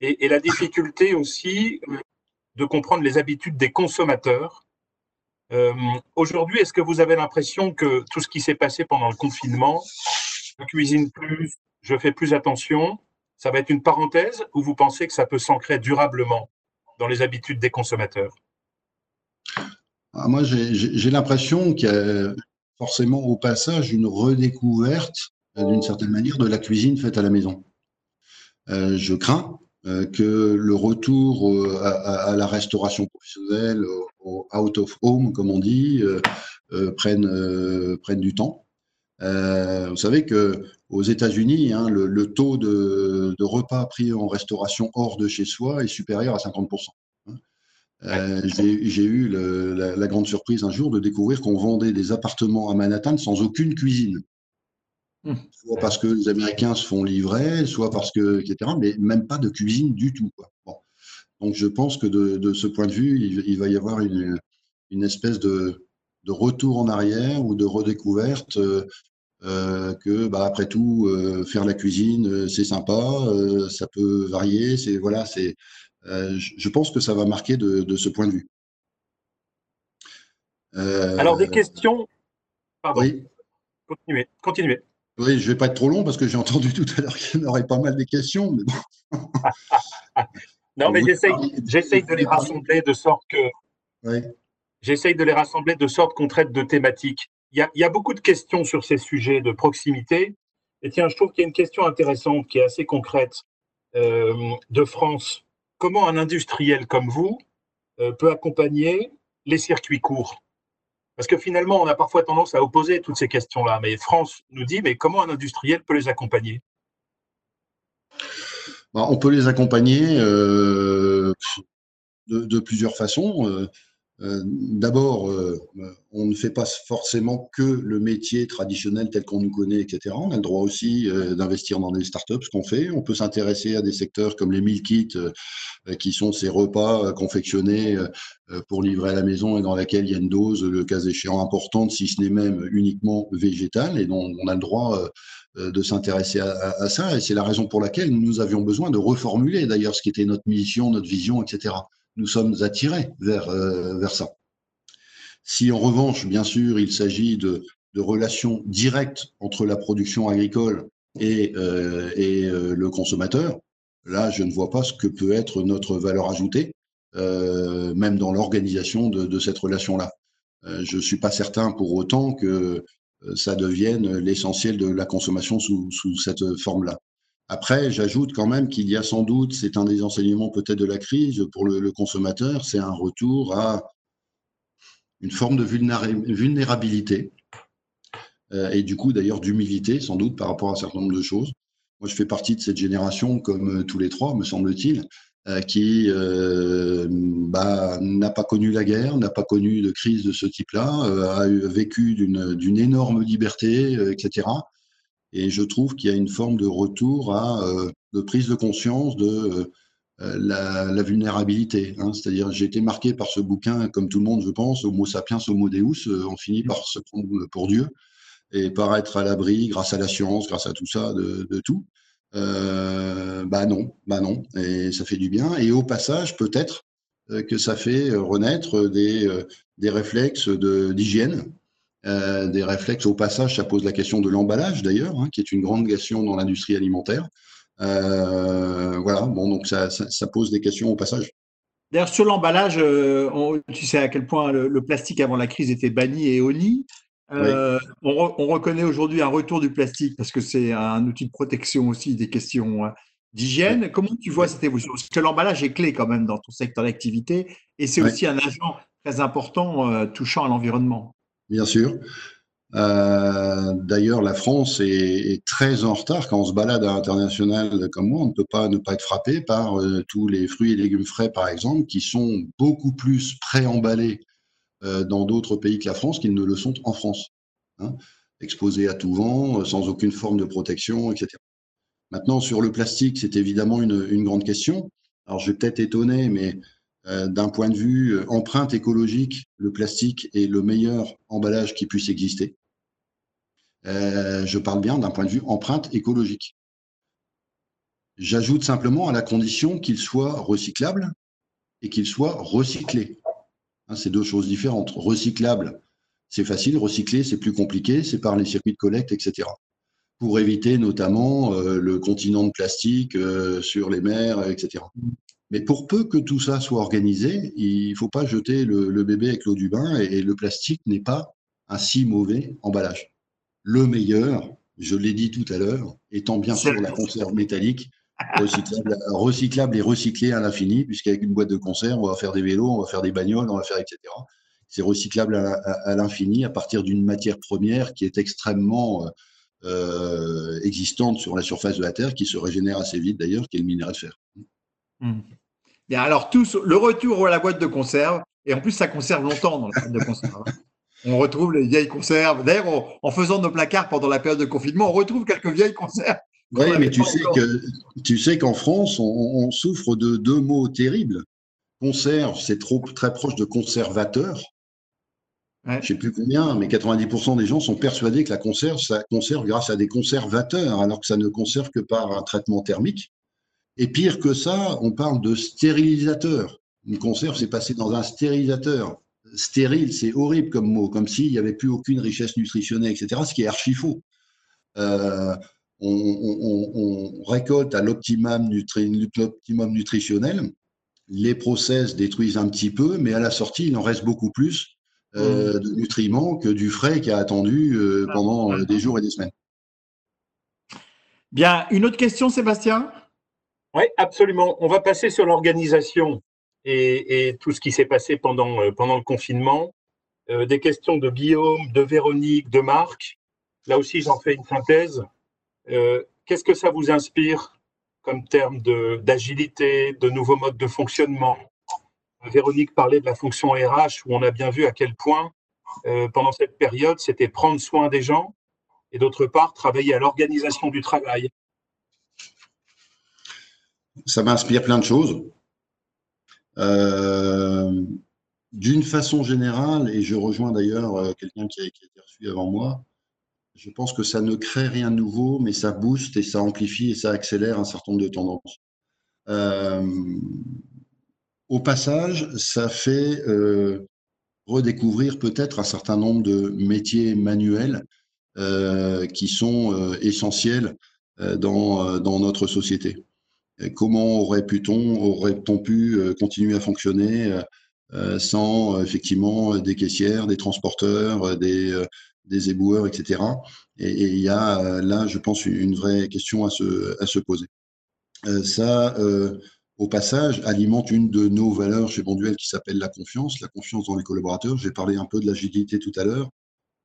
Et, et, la difficulté aussi de comprendre les habitudes des consommateurs euh, aujourd'hui, est-ce que vous avez l'impression que tout ce qui s'est passé pendant le confinement, je cuisine plus, je fais plus attention, ça va être une parenthèse ou vous pensez que ça peut s'ancrer durablement dans les habitudes des consommateurs? Ah, Moi, j'ai l'impression qu'il y a forcément au passage une redécouverte, euh, d'une certaine manière, de la cuisine faite à la maison. Euh, je crains que le retour à, la restauration professionnelle, out of home, comme on dit, euh, prenne, prenne du temps. vous savez que aux États-Unis, hein, le, taux de, repas pris en restauration hors de chez soi est supérieur à 50%. Hein. J'ai eu la, grande surprise un jour de découvrir qu'on vendait des appartements à Manhattan sans aucune cuisine. Mmh. Soit parce que les Américains se font livrer, soit parce que, etc., mais même pas de cuisine du tout. Donc je pense que de, ce point de vue, il, va y avoir une, espèce de, retour en arrière ou de redécouverte euh, euh, que, bah, après tout, euh, faire la cuisine, c'est sympa, ça peut varier. C'est voilà, c'est. je pense que ça va marquer de, ce point de vue. Alors des questions? Pardon. Oui. Continuez. Continuez. Oui, je ne vais pas être trop long parce que j'ai entendu tout à l'heure qu'il y en aurait pas mal de questions. Mais bon. Non, mais j'essaye de les rassembler de sorte que. J'essaye de les rassembler de sorte qu'on traite de thématiques. Il y, a, beaucoup de questions sur ces sujets de proximité. Et tiens, je trouve qu'il y a une question intéressante qui est assez concrète euh, de France. Comment un industriel comme vous euh, peut accompagner les circuits courts? Parce que finalement, on a parfois tendance à opposer toutes ces questions-là. Mais France nous dit, mais comment un industriel peut les accompagner? Bah, On peut les accompagner euh, de, plusieurs façons. Euh, d'abord, euh, on ne fait pas forcément que le métier traditionnel tel qu'on nous connaît, etc. On a le droit aussi d'investir dans des startups, ce qu'on fait. On peut s'intéresser à des secteurs comme les meal kits, qui sont ces repas confectionnés pour livrer à la maison et dans laquelle il y a une dose, le cas échéant, importante, si ce n'est même uniquement végétale, et dont on a le droit de s'intéresser à, ça. Et c'est la raison pour laquelle nous avions besoin de reformuler d'ailleurs ce qui était notre mission, notre vision, etc nous sommes attirés vers, euh, vers ça. Si en revanche, bien sûr, il s'agit de, de, relations directes entre la production agricole et, euh, et euh, le consommateur, là, je ne vois pas ce que peut être notre valeur ajoutée, euh, même dans l'organisation de, de, cette relation-là. Euh, je ne suis pas certain pour autant que ça devienne l'essentiel de la consommation sous, cette forme-là. Après, j'ajoute quand même qu'il y a sans doute, c'est un des enseignements peut-être de la crise pour le, consommateur, c'est un retour à une forme de vulnérabilité euh, et du coup d'ailleurs d'humilité sans doute par rapport à un certain nombre de choses. Moi, je fais partie de cette génération, comme euh, tous les trois, me semble-t-il, euh, qui bah, n'a pas connu la guerre, n'a pas connu de crise de ce type-là, a vécu d'une énorme liberté, etc. Et je trouve qu'il y a une forme de retour à euh, de prise de conscience de euh, la, vulnérabilité. Hein. C'est-à-dire, j'ai été marqué par ce bouquin, comme tout le monde, je pense, Homo sapiens, Homo Deus. Euh, on finit par se prendre pour Dieu et par être à l'abri, grâce à la science, grâce à tout ça, de tout. Euh, bah non, bah non, et ça fait du bien. Et au passage, peut-être que ça fait renaître des, des réflexes d'hygiène euh, des réflexes. Au passage, ça pose la question de l'emballage d'ailleurs, hein, qui est une grande question dans l'industrie alimentaire. Euh, voilà, bon, donc ça, ça, pose des questions au passage. D'ailleurs, sur l'emballage, euh, tu sais à quel point le, plastique avant la crise était banni et honni. On, on, reconnaît aujourd'hui un retour du plastique parce que c'est un outil de protection aussi des questions hein, d'hygiène. Comment tu vois cette évolution? Parce que l'emballage est clé quand même dans ton secteur d'activité et c'est aussi un agent très important touchant à l'environnement bien sûr. Euh, d'ailleurs, la France est, très en retard quand on se balade à l'international comme moi. On ne peut pas ne pas être frappé par euh, tous les fruits et légumes frais, par exemple, qui sont beaucoup plus préemballés euh, dans d'autres pays que la France qu'ils ne le sont en France. Hein, exposés à tout vent, sans aucune forme de protection, etc. Maintenant, sur le plastique, c'est évidemment une, grande question. Alors, je vais peut-être étonner, mais euh, d'un point de vue euh, empreinte écologique, le plastique est le meilleur emballage qui puisse exister. Euh, je parle bien d'un point de vue empreinte écologique. J'ajoute simplement à la condition qu'il soit recyclable et qu'il soit recyclé. Hein, c'est deux choses différentes. Recyclable, c'est facile. Recycler, c'est plus compliqué. C'est par les circuits de collecte, etc. Pour éviter notamment le continent de plastique sur les mers, etc. Mais pour peu que tout ça soit organisé, il ne faut pas jeter le, bébé avec l'eau du bain et, le plastique n'est pas un si mauvais emballage. Le meilleur, je l'ai dit tout à l'heure, étant bien sûr la conserve métallique, recyclable, et recyclé à l'infini, puisqu'avec une boîte de conserve, on va faire des vélos, on va faire des bagnoles, on va faire etc. C'est recyclable à, l'infini à partir d'une matière première qui est extrêmement euh, existante sur la surface de la Terre, qui se régénère assez vite d'ailleurs, qui est le minerai de fer. Hmm alors, tous, le retour à la boîte de conserve, et en plus, ça conserve longtemps dans la boîte de conserve. Hein. On retrouve les vieilles conserves. D'ailleurs, en faisant nos placards pendant la période de confinement, on retrouve quelques vieilles conserves. Oui, mais tu sais, que, tu sais qu'en France, on, souffre de deux mots terribles. Conserve, c'est trop très proche de conservateur. Je ne sais plus combien, mais 90% des gens sont persuadés que la conserve, ça conserve grâce à des conservateurs, alors que ça ne conserve que par un traitement thermique. Et pire que ça, on parle de stérilisateur. Une conserve, c'est passé dans un stérilisateur. Stérile, c'est horrible comme mot, comme s'il n'y avait plus aucune richesse nutritionnelle, etc., ce qui est archi faux. Euh, on, récolte à l'optimum, nutritionnel les process détruisent un petit peu, mais à la sortie, il en reste beaucoup plus mmh. de nutriments que du frais qui a attendu ah, pendant des jours et des semaines. Bien, une autre question, Sébastien? Oui, absolument. On va passer sur l'organisation et, tout ce qui s'est passé pendant, pendant le confinement. des questions de Guillaume, de Véronique, de Marc. Là aussi, j'en fais une synthèse. Qu'est-ce que ça vous inspire comme terme d'agilité, de, nouveaux modes de fonctionnement? Véronique parlait de la fonction RH où on a bien vu à quel point, euh, pendant cette période, c'était prendre soin des gens et d'autre part, travailler à l'organisation du travail. Ça m'inspire plein de choses. Euh, d'une façon générale, et je rejoins d'ailleurs euh, quelqu'un qui a été reçu avant moi, je pense que ça ne crée rien de nouveau, mais ça booste et ça amplifie et ça accélère un certain nombre de tendances. Euh, au passage, ça fait euh, redécouvrir peut-être un certain nombre de métiers manuels euh, qui sont essentiels dans, dans, notre société. comment aurait-on aurait pu continuer à fonctionner sans effectivement des caissières, des transporteurs, des des éboueurs, etc. Et, il y a euh, là, je pense, une vraie question à se, poser. Euh, ça, euh, au passage, alimente une de nos valeurs chez Bonduel qui s'appelle la confiance, la confiance dans les collaborateurs. J'ai parlé un peu de l'agilité tout à l'heure.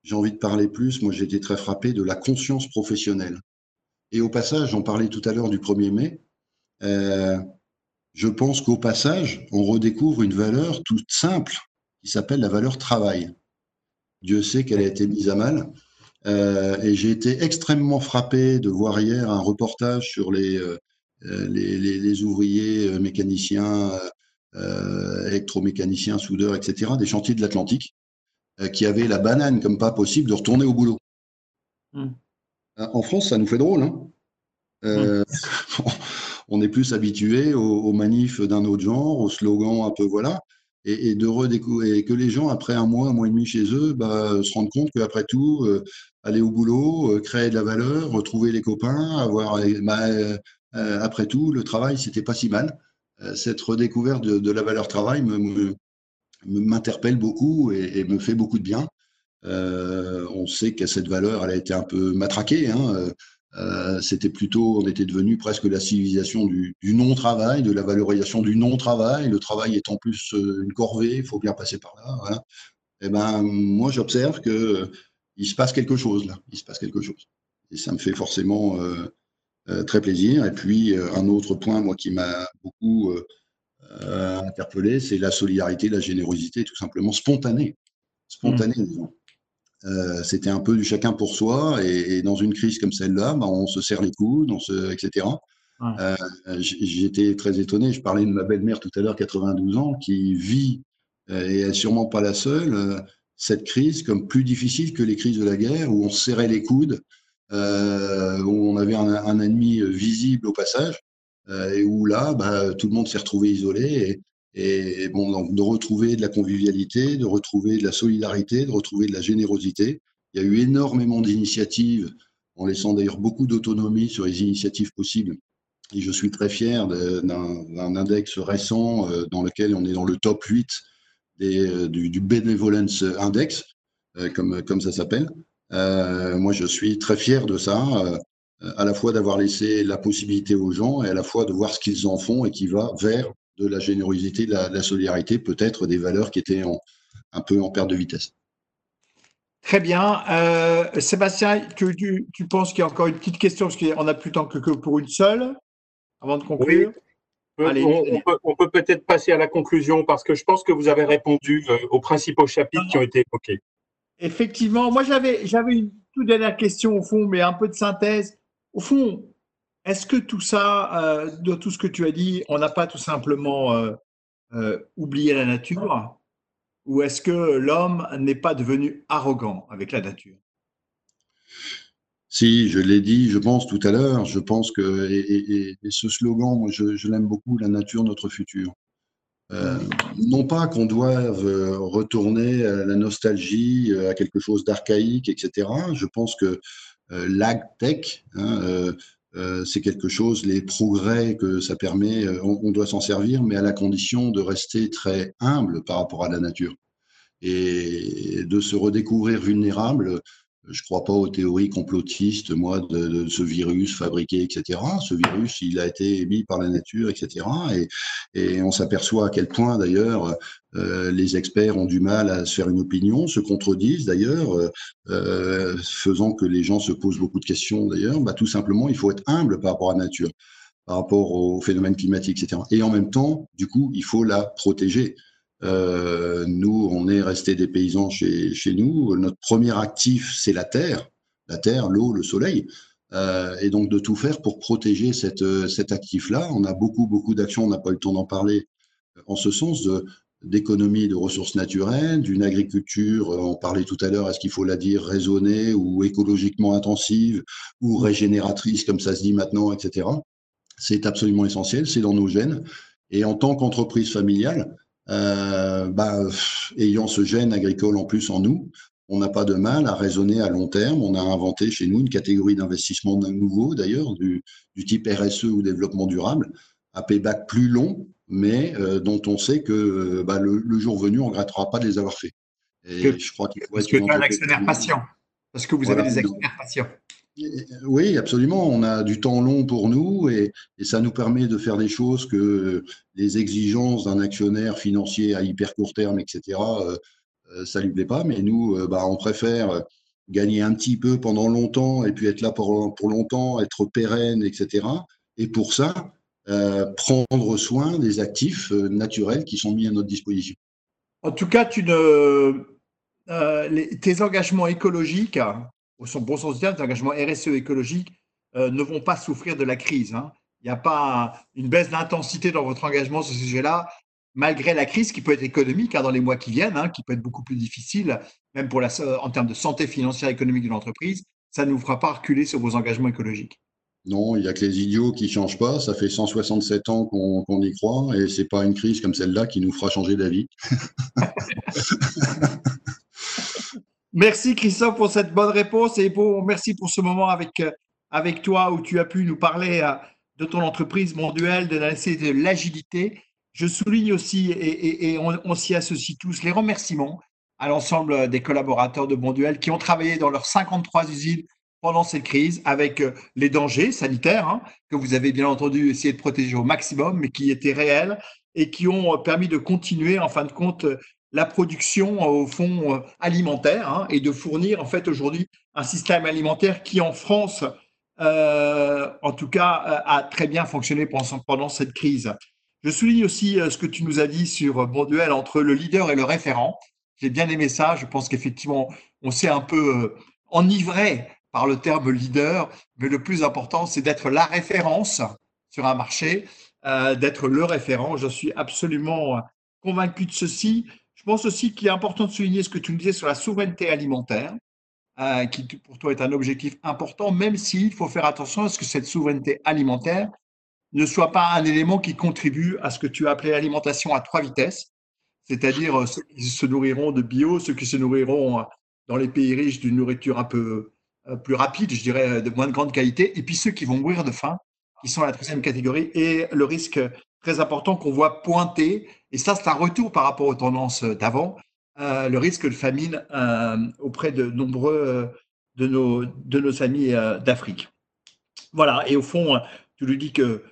J'ai envie de parler plus. Moi, j'ai été très frappé de la conscience professionnelle. Et au passage, j'en parlais tout à l'heure du 1er mai. je pense qu'au passage, on redécouvre une valeur toute simple qui s'appelle la valeur travail. Dieu sait qu'elle a été mise à mal. Euh, et j'ai été extrêmement frappé de voir hier un reportage sur les, euh, les, ouvriers euh, mécaniciens, électromécaniciens, soudeurs, etc., des chantiers de l'Atlantique, qui avaient la banane comme pas possible de retourner au boulot. Hmm. En France, ça nous fait drôle. Hein hmm. on est plus habitué aux, aux manifs d'un autre genre, aux slogans un peu voilà et, de redécouvrir, que les gens, après un mois, un mois et demi chez eux, bah, se rendent compte qu'après tout, euh, aller au boulot, euh, créer de la valeur, retrouver les copains, avoir, euh, après tout, le travail, c'était pas si mal. cette redécouverte de, la valeur travail m'interpelle beaucoup et, me fait beaucoup de bien. on sait que cette valeur, elle a été un peu matraquée. Hein, euh, c'était plutôt, on était devenu presque la civilisation du, non-travail, de la valorisation du non-travail. Le travail est en plus euh, une corvée, il faut bien passer par là. Et eh ben, moi, j'observe que euh, il se passe quelque chose là. Il se passe quelque chose. Et ça me fait forcément très plaisir. Et puis, un autre point, moi, qui m'a beaucoup interpellé, c'est la solidarité, la générosité, tout simplement spontanée. Spontanée, disons. Euh, c'était un peu du chacun pour soi. Et, dans une crise comme celle-là, bah, on se serre les coudes, on se, etc. Euh, j'étais très étonné. Je parlais de ma belle-mère tout à l'heure, 92 ans, qui vit, euh, et elle n'est sûrement pas la seule, cette crise comme plus difficile que les crises de la guerre, où on se serrait les coudes, où on avait un, ennemi visible au passage, et où là, bah, tout le monde s'est retrouvé isolé. Et, et bon, donc de retrouver de la convivialité, de retrouver de la solidarité, de retrouver de la générosité. Il y a eu énormément d'initiatives, en laissant d'ailleurs beaucoup d'autonomie sur les initiatives possibles. Et je suis très fier d'un index récent euh, dans lequel on est dans le top 8 des, euh, du, du, Benevolence Index, euh, comme ça s'appelle. moi, je suis très fier de ça, à la fois d'avoir laissé la possibilité aux gens et à la fois de voir ce qu'ils en font et qui va vers de la générosité, de la, solidarité, peut-être des valeurs qui étaient un peu en perte de vitesse. Très bien. Euh, Sébastien, tu, tu, penses qu'il y a encore une petite question, parce qu'on n'a plus temps que, pour une seule, avant de conclure? On, peut, peut-être passer à la conclusion, parce que je pense que vous avez répondu euh, aux principaux chapitres qui ont été évoqués. Effectivement, moi j'avais, j'avais une toute dernière question au fond, mais un peu de synthèse. Au fond, est-ce que tout ça, euh, de tout ce que tu as dit, on n'a pas tout simplement euh, euh, oublié la nature? Ou est-ce que l'homme n'est pas devenu arrogant avec la nature? Si, je l'ai dit, je pense tout à l'heure, je pense que, et, ce slogan, moi, je, l'aime beaucoup, la nature, notre futur. non pas qu'on doive retourner à la nostalgie, à quelque chose d'archaïque, etc. Je pense que l'agtech, hein, c'est quelque chose, les progrès que ça permet, on doit s'en servir, mais à la condition de rester très humble par rapport à la nature. Et de se redécouvrir vulnérable je ne crois pas aux théories complotistes, moi, de, ce virus fabriqué, etc. Ce virus, il a été émis par la nature, etc. Et, on s'aperçoit à quel point, d'ailleurs, euh, les experts ont du mal à se faire une opinion, se contredisent, d'ailleurs, euh, faisant que les gens se posent beaucoup de questions, d'ailleurs. Bah, tout simplement, il faut être humble par rapport à la nature, par rapport aux phénomènes climatiques, etc. Et en même temps, du coup, il faut la protéger. Euh, nous, on est resté des paysans chez, nous. Notre premier actif, c'est la terre, la terre, l'eau, le soleil. Euh, et donc de tout faire pour protéger cette, cet actif-là. On a beaucoup, beaucoup d'actions, on n'a pas eu le temps d'en parler, en ce sens d'économie de ressources naturelles, d'une agriculture, on parlait tout à l'heure, est-ce qu'il faut la dire raisonnée ou écologiquement intensive ou régénératrice, comme ça se dit maintenant, etc. C'est absolument essentiel, c'est dans nos gènes. Et en tant qu'entreprise familiale, euh, bah, ayant ce gène agricole en plus en nous, on n'a pas de mal à raisonner à long terme. On a inventé chez nous une catégorie d'investissement nouveau, d'ailleurs, du, du, type RSE ou développement durable, à payback plus long, mais euh, dont on sait que euh, bah, le, jour venu, on ne regrettera pas de les avoir fait. Et je crois qu'il faut Parce que tu un actionnaire patient. Parce que vous avez des actionnaires patients. Oui, absolument. On a du temps long pour nous et, ça nous permet de faire des choses que les exigences d'un actionnaire financier à hyper court terme, etc., euh, euh, ça lui plaît pas. Mais nous, euh, bah, on préfère gagner un petit peu pendant longtemps et puis être là pour, longtemps, être pérenne, etc. Et pour ça, prendre soin des actifs naturels qui sont mis à notre disposition. En tout cas, ne, tes engagements écologiques, au bon sens du terme, les engagements RSE écologiques euh, ne vont pas souffrir de la crise. Hein. Il n'y a pas une baisse d'intensité dans votre engagement sur ce sujet-là, malgré la crise qui peut être économique hein, dans les mois qui viennent, hein, qui peut être beaucoup plus difficile, même pour la, en termes de santé financière et économique de l'entreprise. Ça ne vous fera pas reculer sur vos engagements écologiques. Non, il n'y a que les idiots qui ne changent pas. Ça fait 167 ans qu'on y croit et ce n'est pas une crise comme celle-là qui nous fera changer d'avis. Merci Christophe pour cette bonne réponse et pour, merci pour ce moment avec, euh, avec toi où tu as pu nous parler euh, de ton entreprise Monduel, de l'agilité. Je souligne aussi, et, on, s'y associe tous, les remerciements à l'ensemble des collaborateurs de Monduel qui ont travaillé dans leurs 53 usines pendant cette crise avec euh, les dangers sanitaires hein, que vous avez bien entendu essayé de protéger au maximum, mais qui étaient réels et qui ont permis de continuer, en fin de compte, la production euh, au fond euh, alimentaire hein, et de fournir en fait aujourd'hui un système alimentaire qui en France, euh, en tout cas, a très bien fonctionné pendant, cette crise. Je souligne aussi ce que tu nous as dit sur bon duel entre le leader et le référent. J'ai bien aimé ça. Je pense qu'effectivement, on s'est un peu enivré par le terme leader, mais le plus important, c'est d'être la référence sur un marché, d'être le référent. Je suis absolument convaincu de ceci. Je pense aussi qu'il est important de souligner ce que tu nous disais sur la souveraineté alimentaire, euh, qui pour toi est un objectif important, même s'il faut faire attention à ce que cette souveraineté alimentaire ne soit pas un élément qui contribue à ce que tu as appelé l'alimentation à trois vitesses, c'est-à-dire euh, ceux qui se nourriront de bio, ceux qui se nourriront euh, dans les pays riches d'une nourriture un peu plus rapide, je dirais, de moins de grande qualité, et puis ceux qui vont mourir de faim, qui sont la troisième catégorie, et le risque très important qu'on voit pointer, et ça c'est un retour par rapport aux tendances d'avant, euh, le risque de famine euh, auprès de nombreux euh, de, nos, de nos amis d'Afrique. Voilà, et au fond, tu lui dis que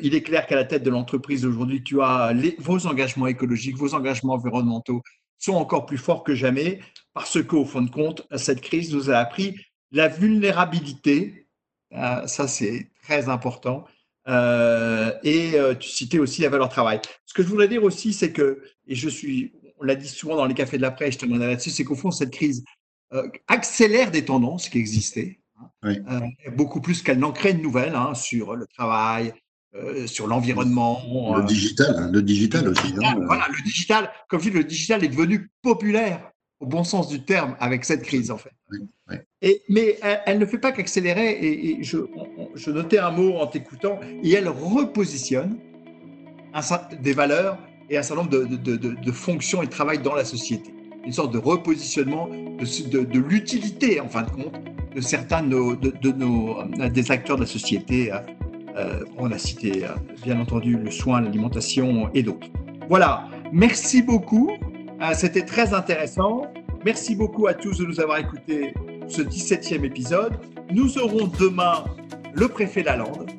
il est clair qu'à la tête de l'entreprise aujourd'hui, tu as vos engagements écologiques, vos engagements environnementaux sont encore plus forts que jamais parce qu'au fond de compte, cette crise nous a appris la vulnérabilité, ça c'est très important, euh, et euh, tu citais aussi la valeur travail. Ce que je voudrais dire aussi, c'est que, et je suis, on l'a dit souvent dans les cafés de la presse, je te là-dessus, c'est qu'au fond, cette crise euh, accélère des tendances qui existaient, hein, beaucoup plus qu'elle n'en crée de nouvelles hein, sur le travail, sur l'environnement. Le digital, hein, le digital aussi. voilà, le digital, comme je dis, le digital est devenu populaire au bon sens du terme avec cette crise en fait. Et, mais elle, ne fait pas qu'accélérer, et, je, je, notais un mot en t'écoutant, et elle repositionne un, des valeurs et un certain nombre de, de, de, de, fonctions et de travail dans la société. Une sorte de repositionnement de, l'utilité, en fin de compte, de certains de nos, de, nos, des acteurs de la société. on a cité bien entendu le soin, l'alimentation et d'autres. Voilà, merci beaucoup. C'était très intéressant. Merci beaucoup à tous de nous avoir écoutés ce 17e épisode. Nous aurons demain le préfet Lalande,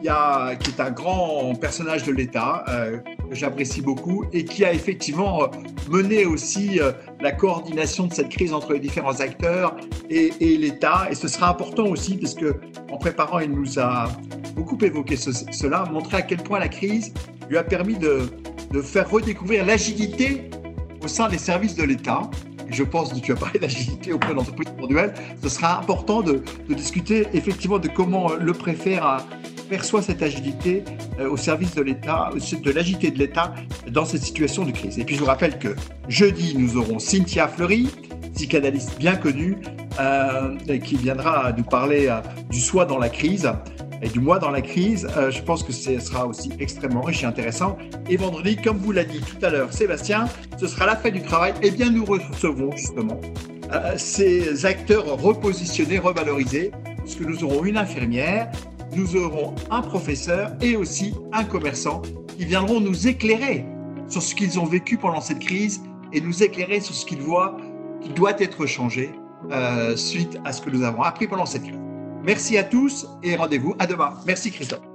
qui, est un grand personnage de l'État, euh, que j'apprécie beaucoup, et qui a effectivement mené aussi euh, la coordination de cette crise entre les différents acteurs et, l'État. Et ce sera important aussi, parce que en préparant, il nous a beaucoup évoqué cela, montrer à quel point la crise lui a permis de faire redécouvrir l'agilité au sein des services de l'État je pense que tu as parlé d'agilité auprès de l'entreprise individuelle, ce sera important de, discuter effectivement de comment le préfet perçoit cette agilité euh, au service de l'État, de l'agilité de l'État dans cette situation de crise. Et puis je vous rappelle que jeudi, nous aurons Cynthia Fleury, psychanalyste bien connue, euh, qui viendra nous parler euh, du soi dans la crise et du mois dans la crise. Euh, je pense que ce sera aussi extrêmement riche et intéressant. Et vendredi, comme vous l'a dit tout à l'heure Sébastien, ce sera la fête du travail. Eh bien, nous recevrons justement euh, ces acteurs repositionnés, revalorisés, puisque nous aurons une infirmière, nous aurons un professeur et aussi un commerçant qui viendront nous éclairer sur ce qu'ils ont vécu pendant cette crise et nous éclairer sur ce qu'ils voient qui doit être changé euh, suite à ce que nous avons appris pendant cette crise. Merci à tous et rendez-vous à demain. Merci Christophe.